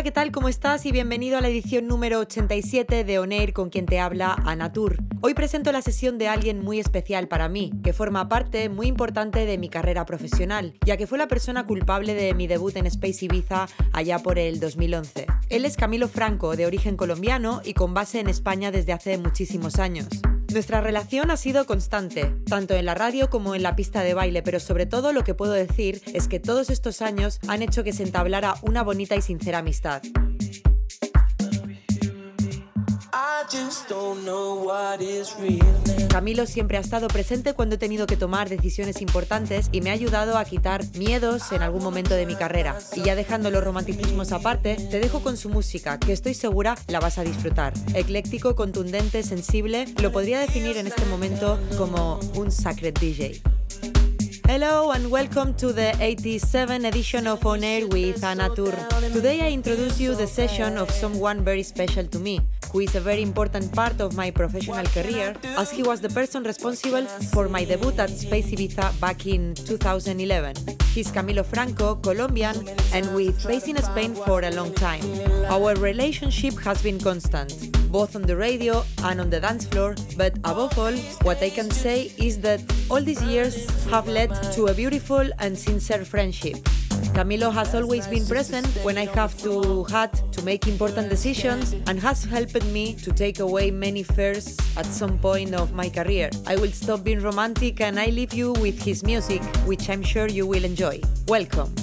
Hola, ¿qué tal? ¿Cómo estás? Y bienvenido a la edición número 87 de Oneir con quien te habla Anatur. Hoy presento la sesión de alguien muy especial para mí, que forma parte muy importante de mi carrera profesional, ya que fue la persona culpable de mi debut en Space Ibiza allá por el 2011. Él es Camilo Franco, de origen colombiano y con base en España desde hace muchísimos años. Nuestra relación ha sido constante, tanto en la radio como en la pista de baile, pero sobre todo lo que puedo decir es que todos estos años han hecho que se entablara una bonita y sincera amistad. Camilo siempre ha estado presente cuando he tenido que tomar decisiones importantes y me ha ayudado a quitar miedos en algún momento de mi carrera. Y ya dejando los romanticismos aparte, te dejo con su música, que estoy segura la vas a disfrutar. Ecléctico, contundente, sensible, lo podría definir en este momento como un sacred DJ. Hello and welcome to the 87 edition of On Air with Anatur. Today I introduce you the session of someone very special to me, who is a very important part of my professional career, as he was the person responsible for my debut at Space Ibiza back in 2011. He's Camilo Franco, Colombian, and with based in Spain for a long time. Our relationship has been constant, both on the radio and on the dance floor, but above all, what I can say is that all these years have led to a beautiful and sincere friendship. Camilo has always been present when I have to had to make important decisions and has helped me to take away many fears at some point of my career. I will stop being romantic and I leave you with his music, which I'm sure you will enjoy. Welcome.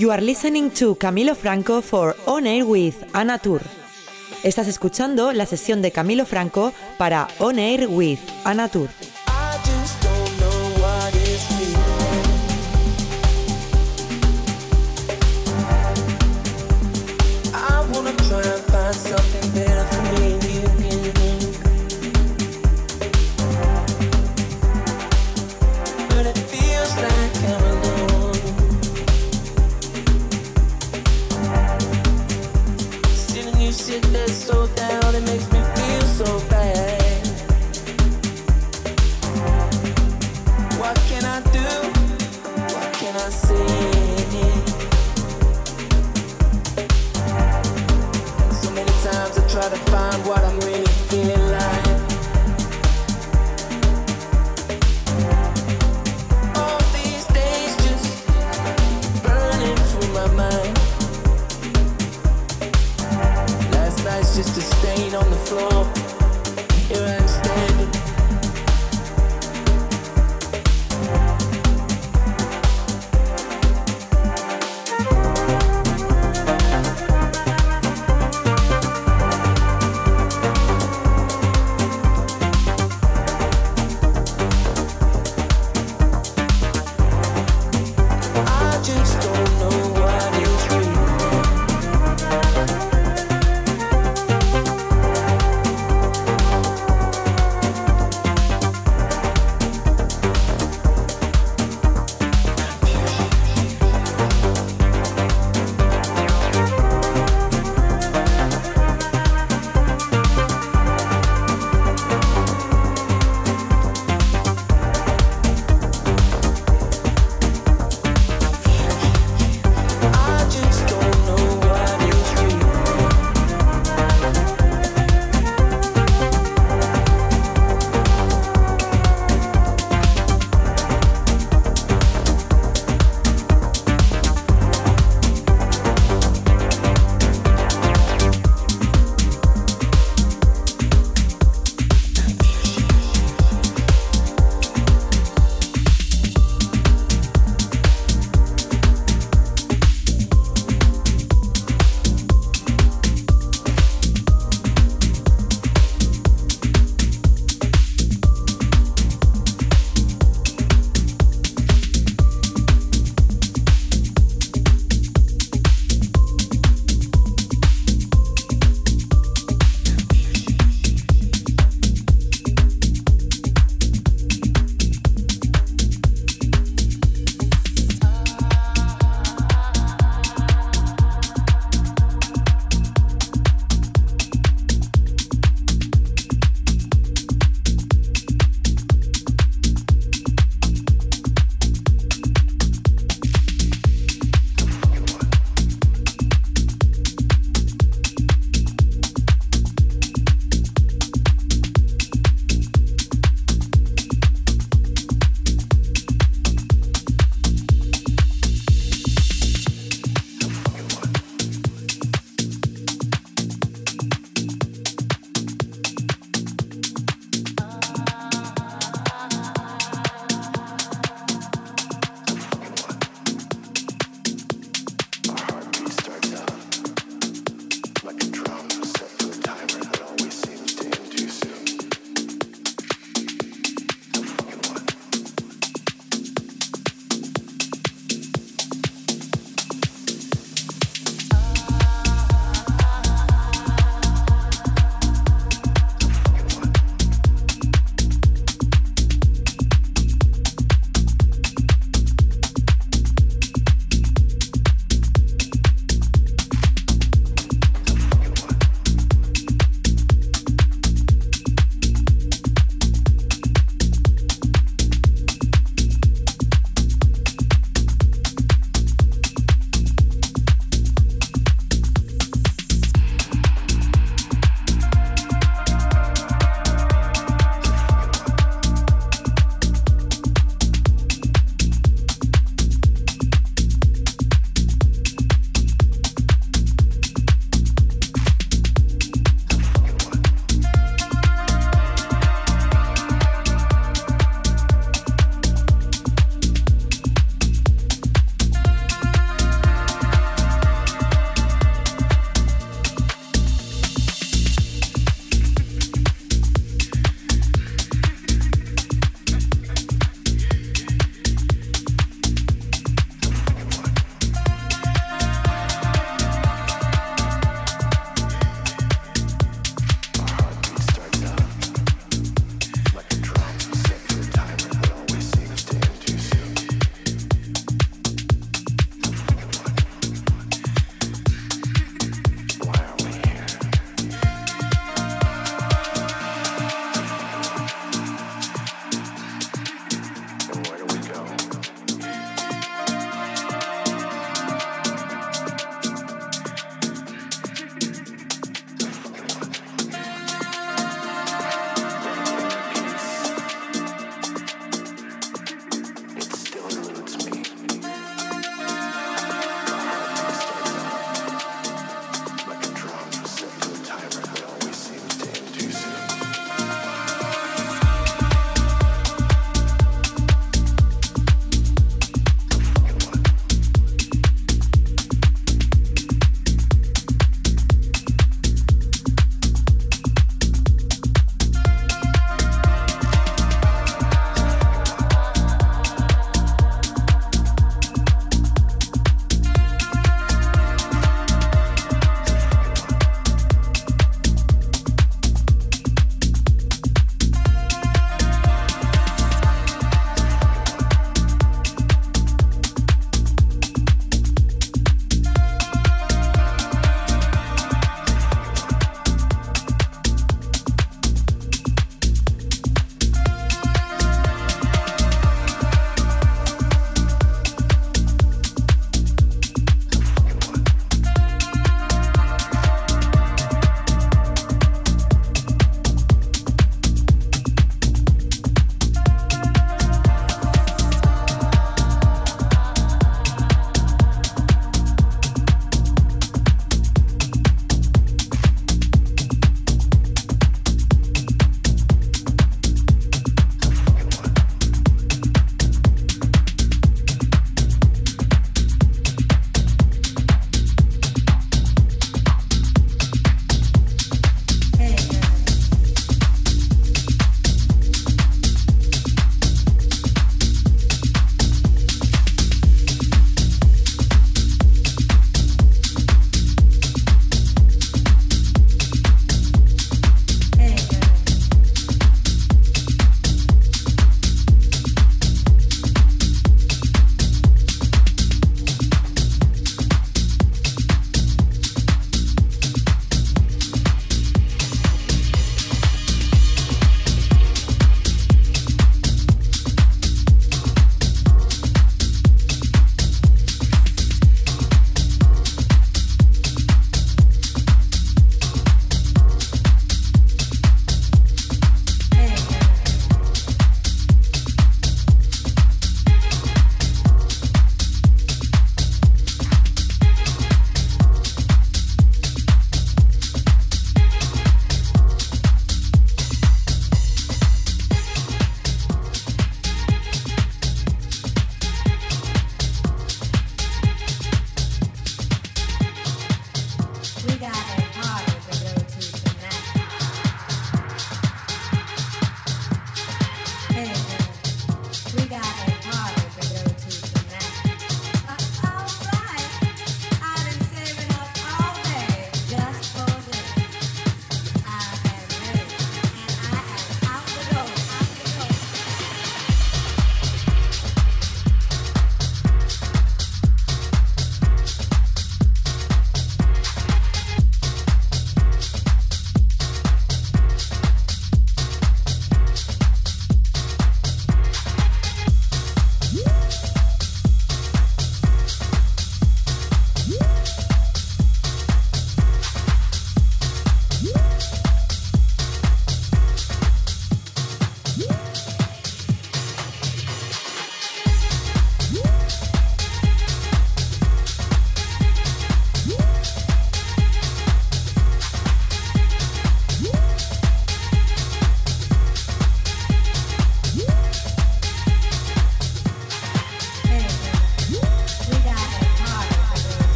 You are listening to Camilo Franco for On Air with Anatur. Estás escuchando la sesión de Camilo Franco para On Air with Anatur. party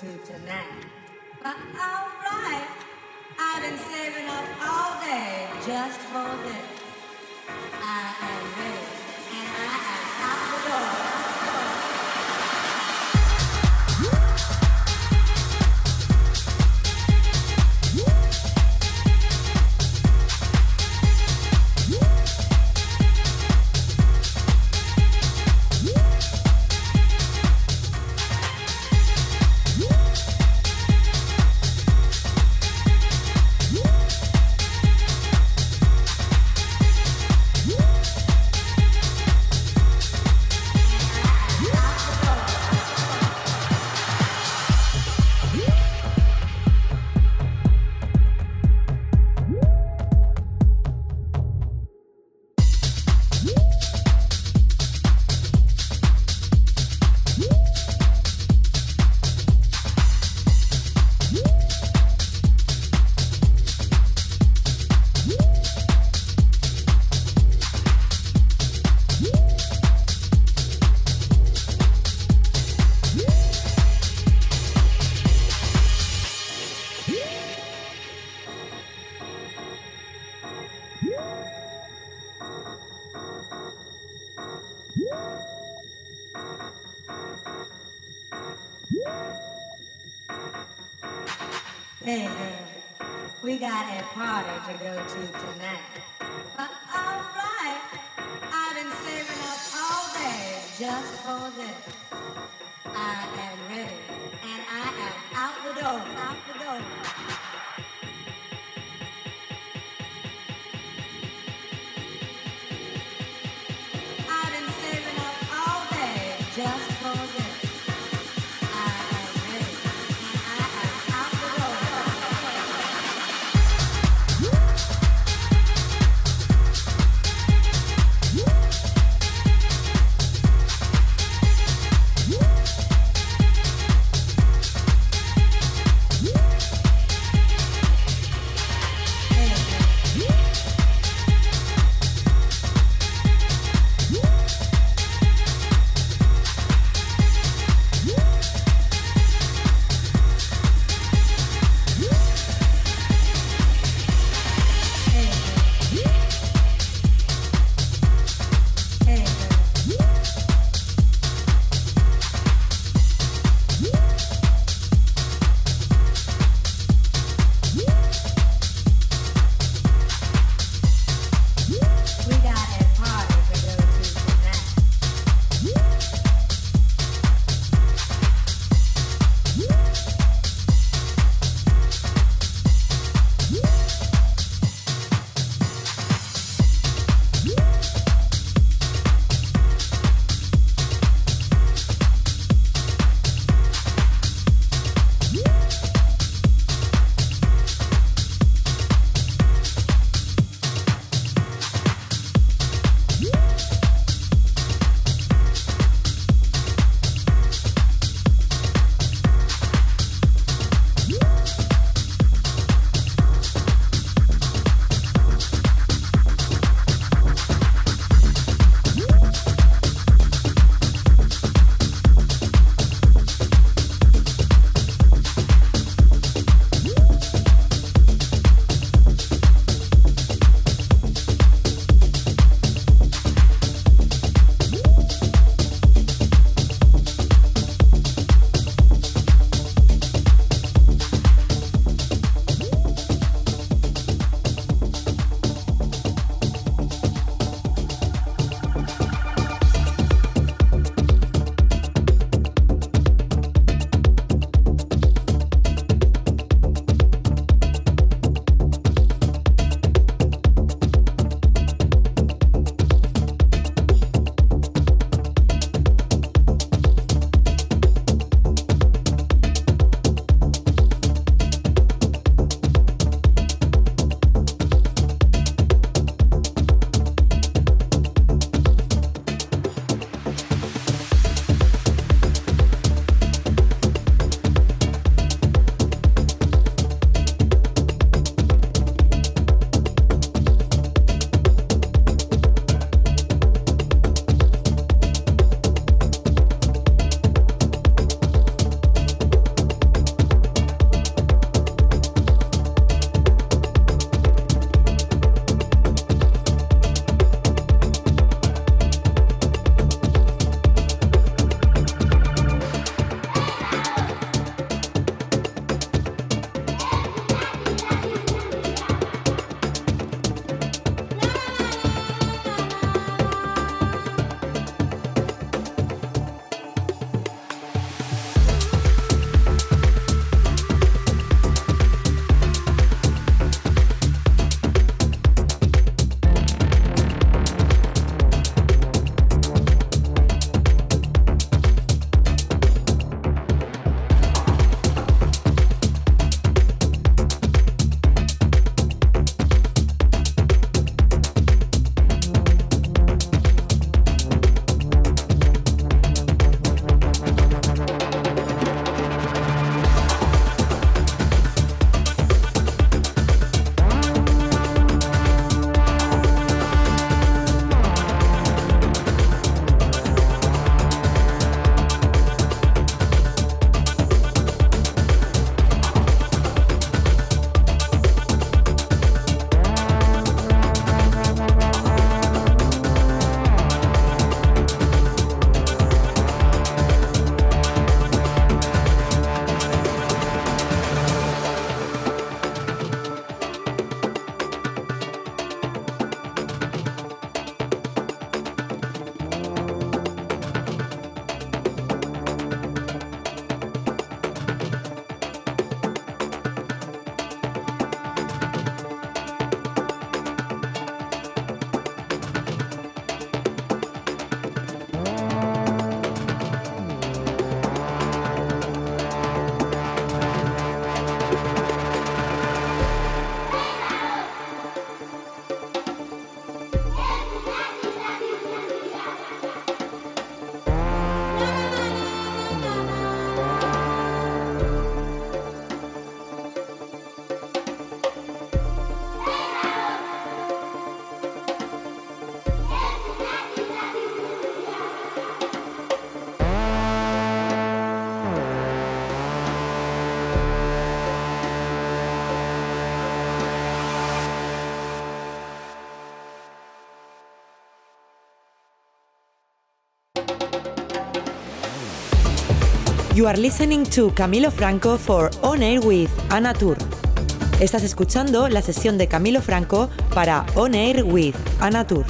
tonight. You are listening to Camilo Franco for On Air with Anna Tour. Estás escuchando la sesión de Camilo Franco para On Air with Anna Tour.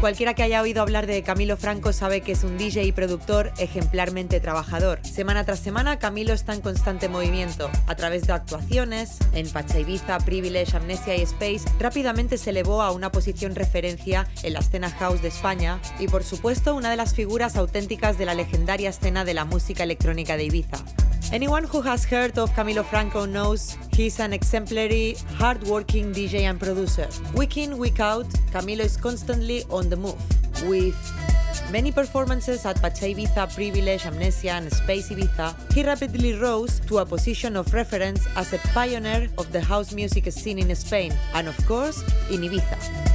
Cualquiera que haya oído hablar de Camilo Franco sabe que es un DJ y productor ejemplarmente trabajador. Semana tras semana, Camilo está en constante movimiento. A través de actuaciones, en Pacha Ibiza, Privilege, Amnesia y Space, rápidamente se elevó a una posición referencia en la escena house de España y, por supuesto, una de las figuras auténticas de la legendaria escena de la música electrónica de Ibiza. Anyone who has heard of Camilo Franco knows he's an exemplary, hard-working DJ and producer. Week in, week out, Camilo is constantly on the move, with many performances at Pacha Ibiza, Privilege, Amnesia, and Space Ibiza. He rapidly rose to a position of reference as a pioneer of the house music scene in Spain, and of course, in Ibiza.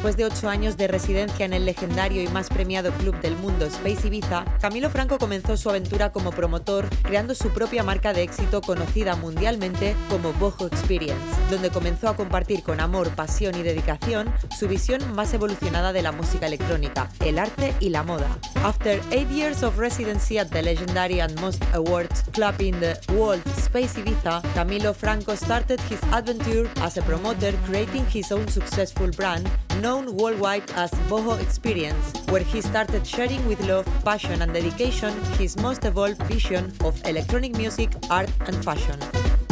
Después de ocho años de residencia en el legendario y más premiado club del mundo Space Ibiza, Camilo Franco comenzó su aventura como promotor creando su propia marca de éxito conocida mundialmente como Boho Experience, donde comenzó a compartir con amor, pasión y dedicación su visión más evolucionada de la música electrónica, el arte y la moda. After eight years of residency at the legendary and most awarded club in the world, Space Ibiza, Camilo Franco started his adventure as a promoter creating his own successful brand known worldwide as Boho Experience, where he started sharing with love, passion, and dedication his most evolved vision of electronic music, art, and fashion.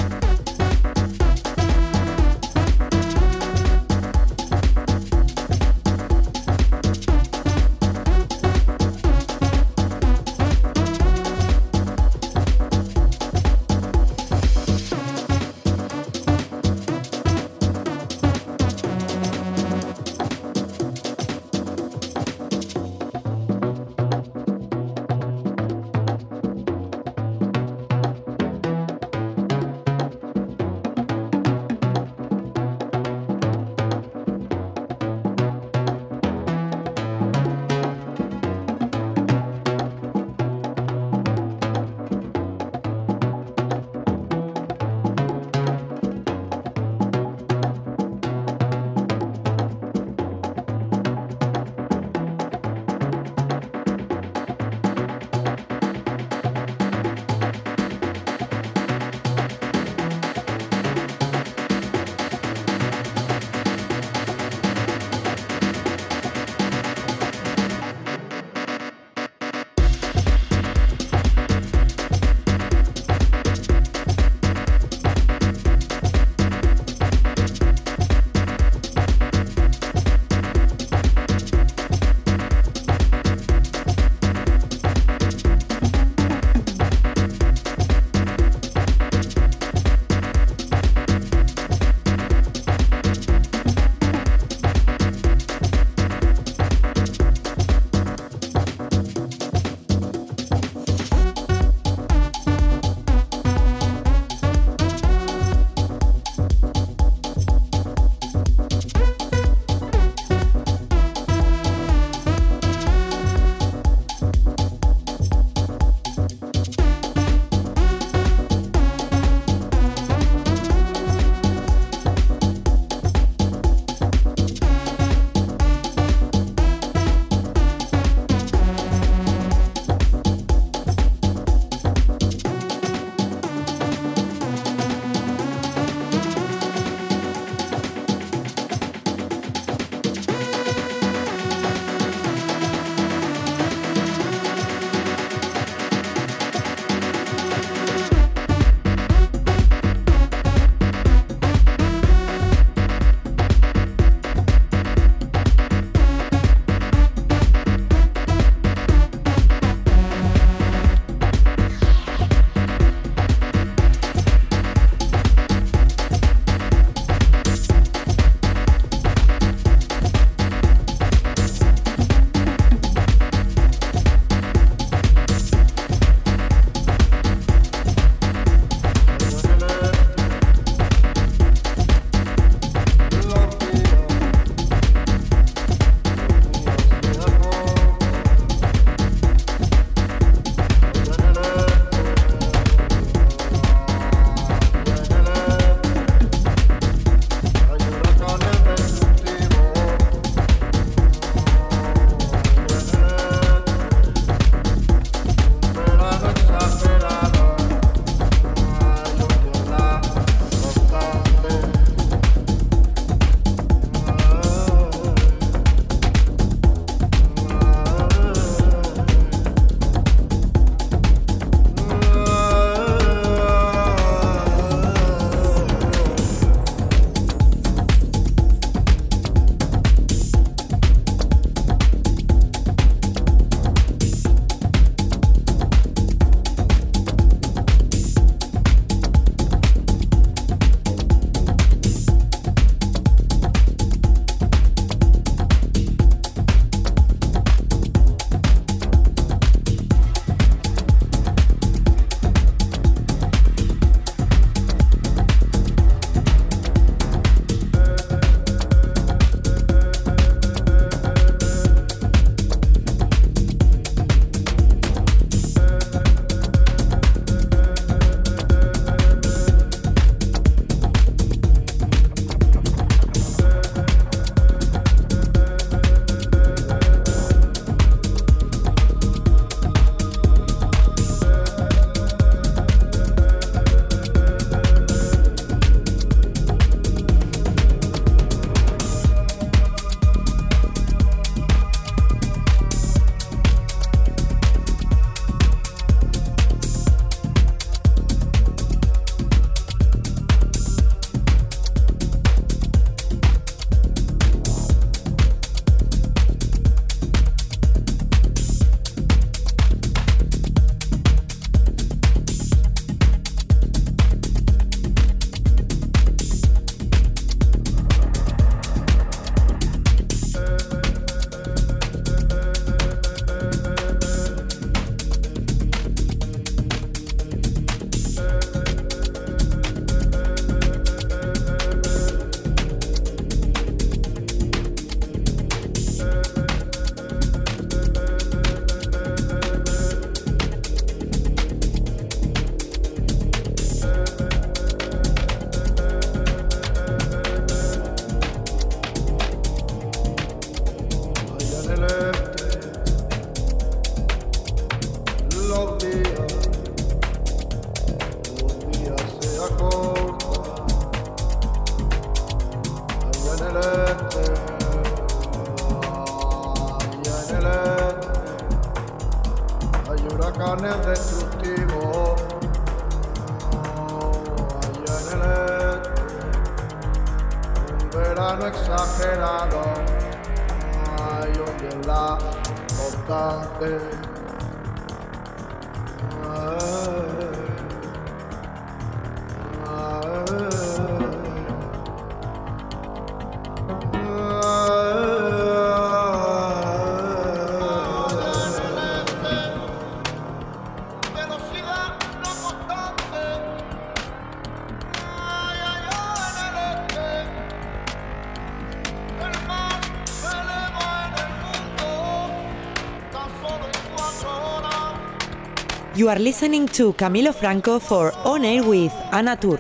You are listening to Camilo Franco for On Air with Ana Tour.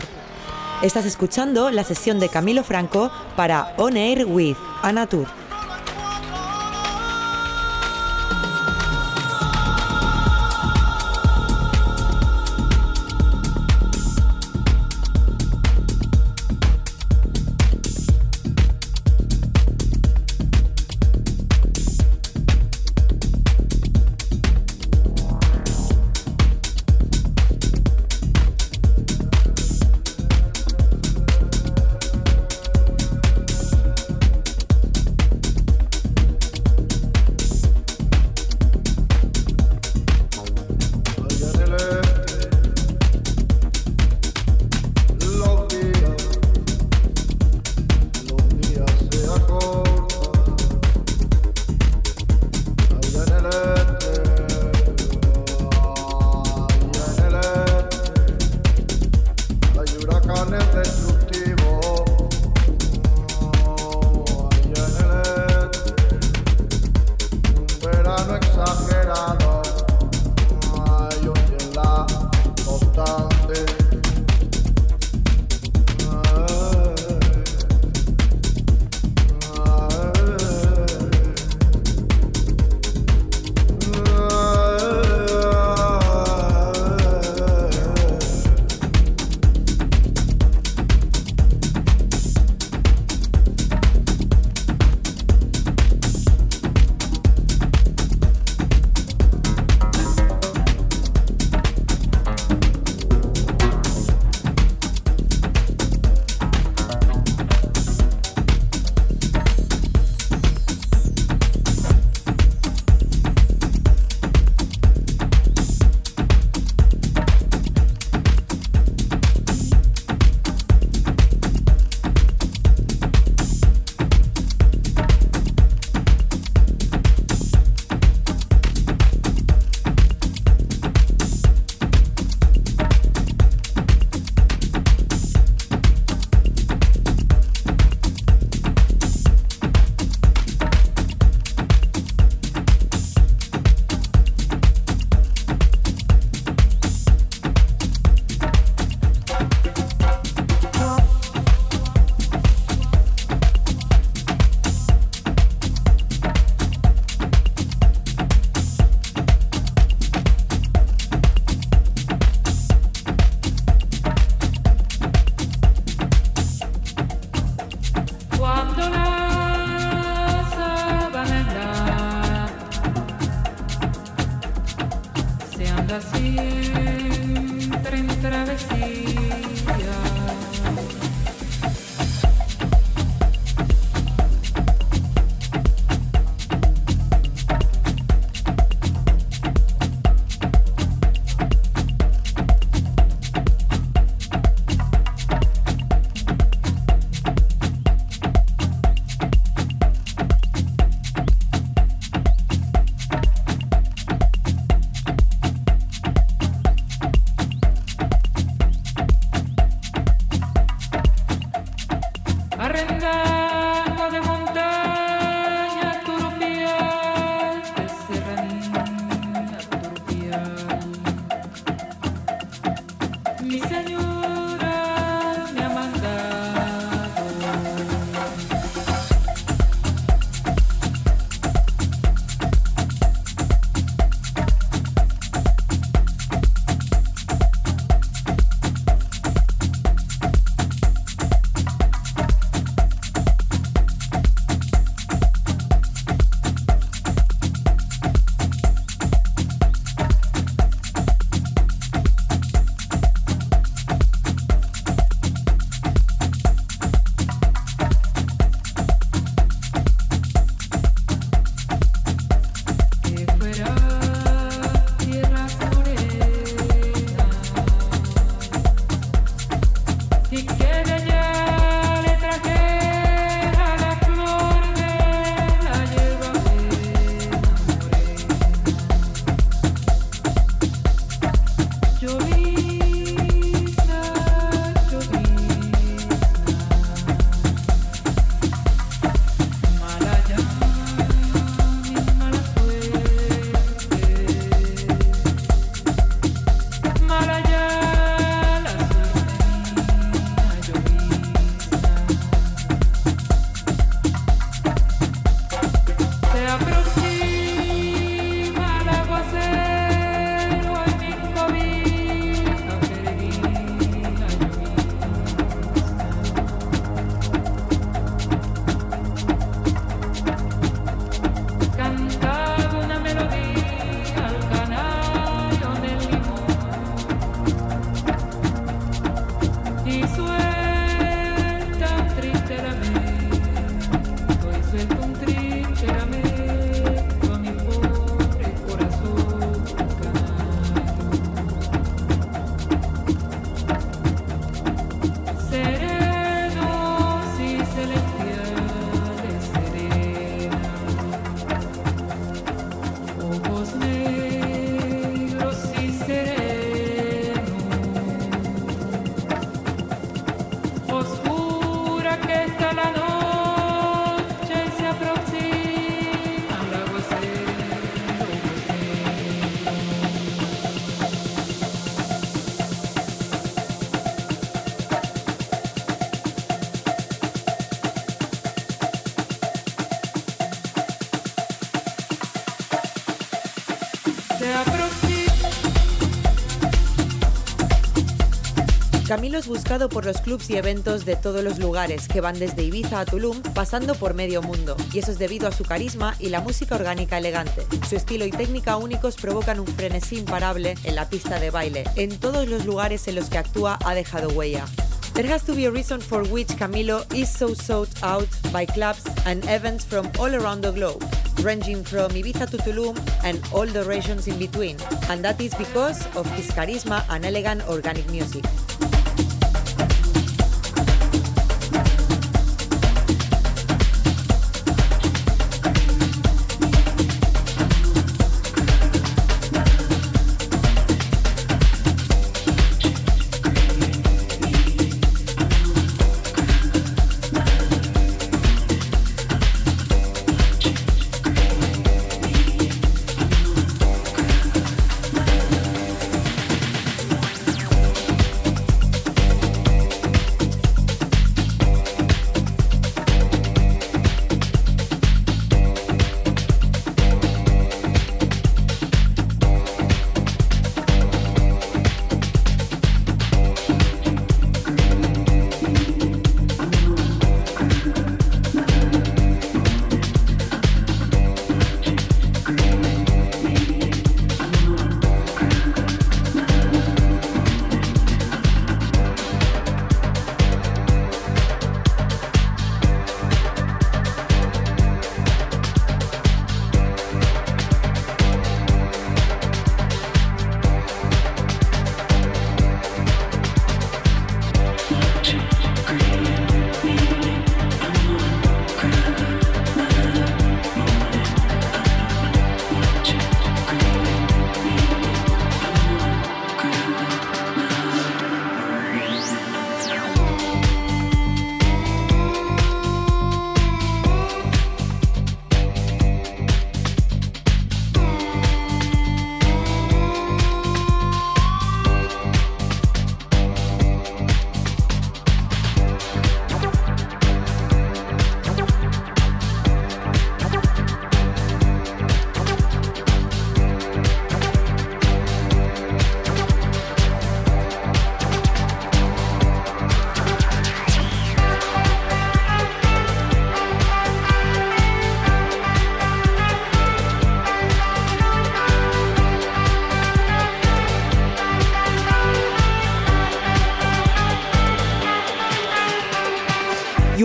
Estás escuchando la sesión de Camilo Franco para On Air with Ana Tour. Camilo es buscado por los clubs y eventos de todos los lugares, que van desde Ibiza a Tulum, pasando por medio mundo. Y eso es debido a su carisma y la música orgánica elegante. Su estilo y técnica únicos provocan un frenesí imparable en la pista de baile. En todos los lugares en los que actúa ha dejado huella. There has to be a reason for which Camilo is so sought out by clubs and events from all around the globe, ranging from Ibiza to Tulum and all the regions in between. And that is because of his charisma and elegant organic music.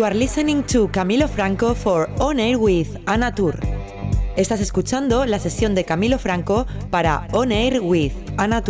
You are listening to Camilo Franco for On Air with Ana Tour. Estás escuchando la sesión de Camilo Franco para On Air with Ana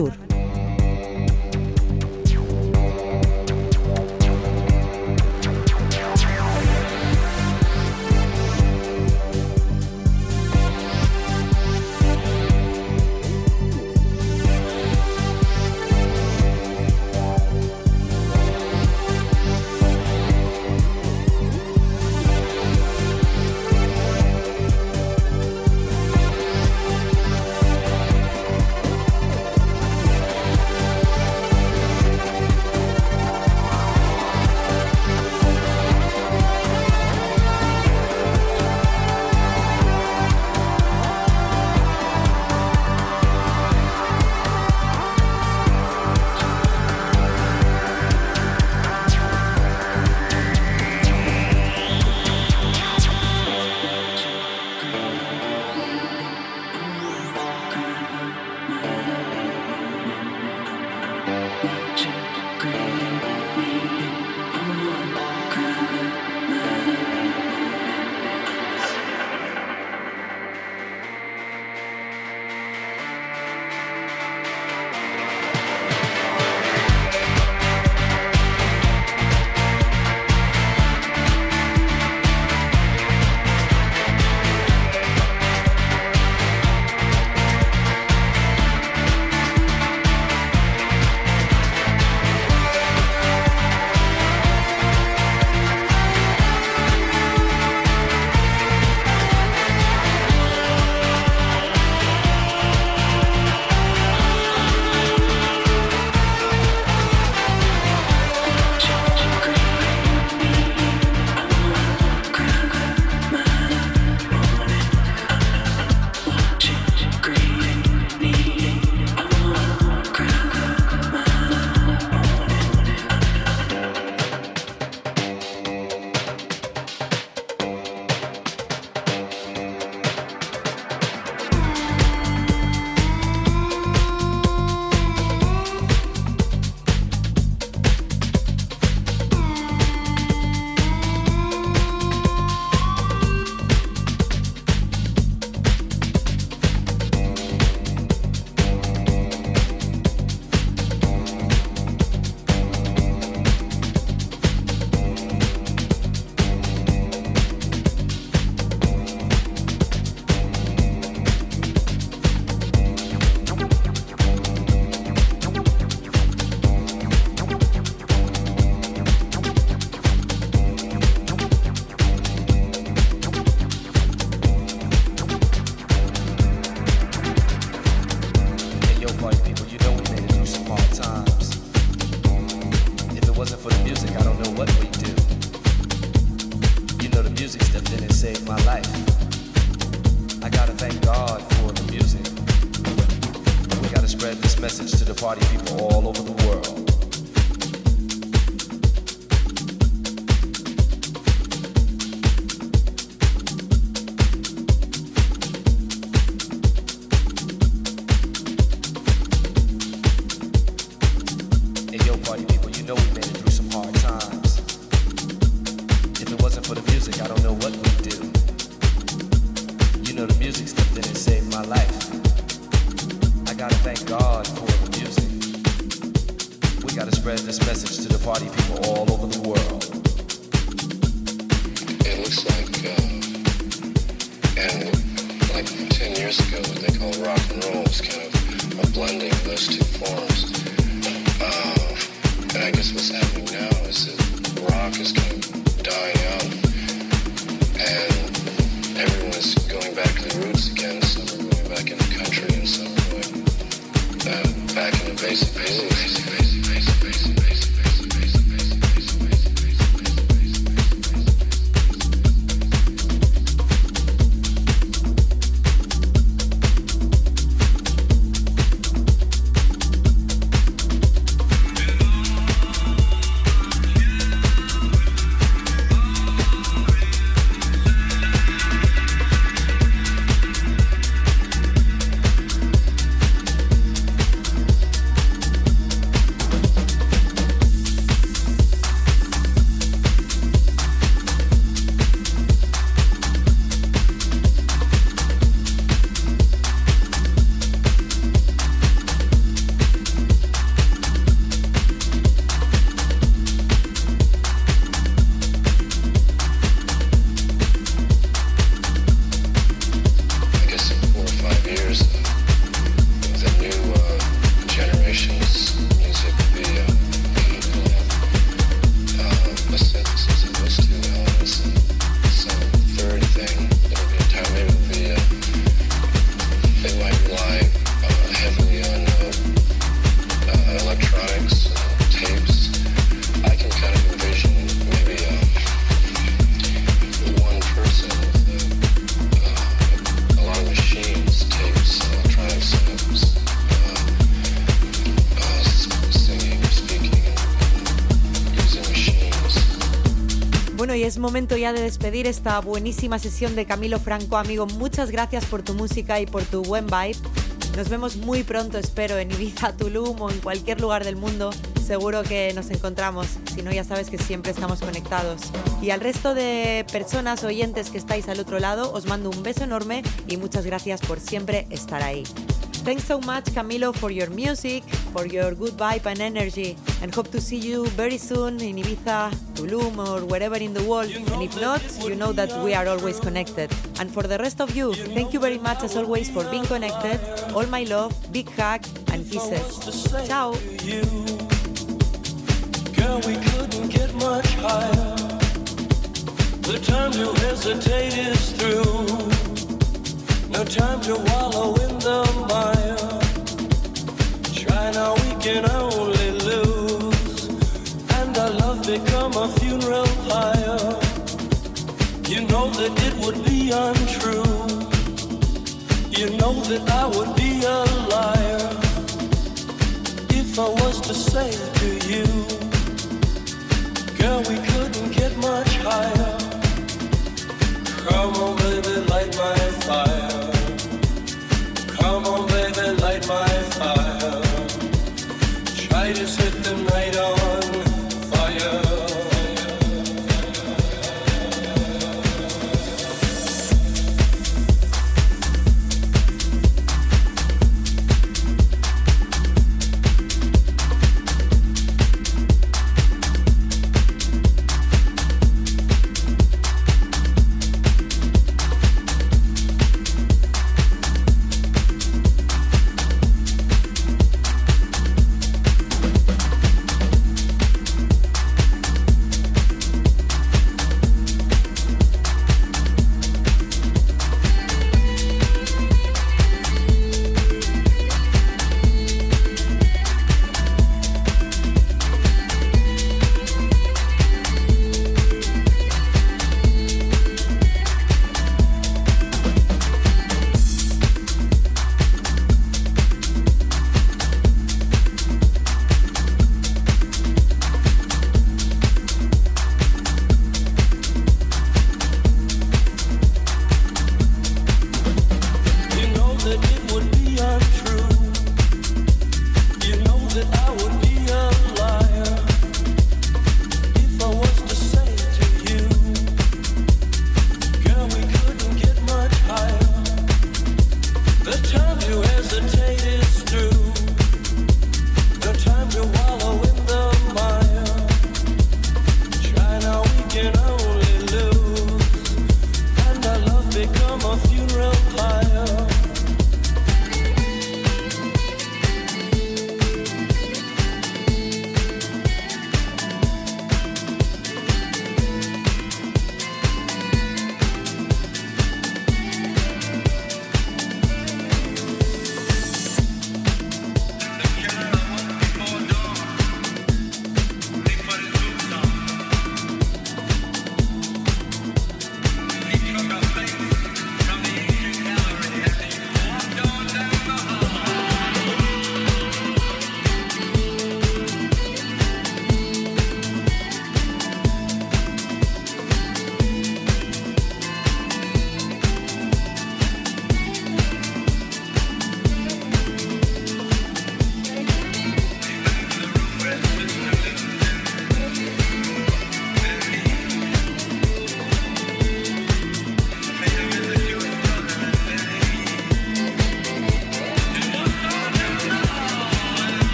You know, the music stepped in and saved my life. I gotta thank God for the music. We gotta spread this message to the party people all over the world. It looks like, uh, and like 10 years ago, what they call rock and roll is kind of a blending of those two forms. Uh, and I guess what's happening now is that rock is kind of dying out, and back in the basement. basic, basic, basic, basic, basic. Momento ya de despedir esta buenísima sesión de Camilo Franco, amigo. Muchas gracias por tu música y por tu buen vibe. Nos vemos muy pronto, espero, en Ibiza, Tulum o en cualquier lugar del mundo. Seguro que nos encontramos. Si no, ya sabes que siempre estamos conectados. Y al resto de personas oyentes que estáis al otro lado, os mando un beso enorme y muchas gracias por siempre estar ahí. Thanks so much, Camilo, for your music, for your good vibe and energy, and hope to see you very soon in Ibiza, Tulum, or wherever in the world. And if not, you know that we are always connected. And for the rest of you, thank you very much as always for being connected. All my love, big hug, and kisses. Ciao. Girl, we couldn't get much higher. The time hesitate is through. No time to wallow in the mire. Try now, we can only lose. And our love become a funeral pyre. You know that it would be untrue. You know that I would be a liar if I was to say to you, girl, we couldn't get much higher. Come on, baby, light my fire. Try to set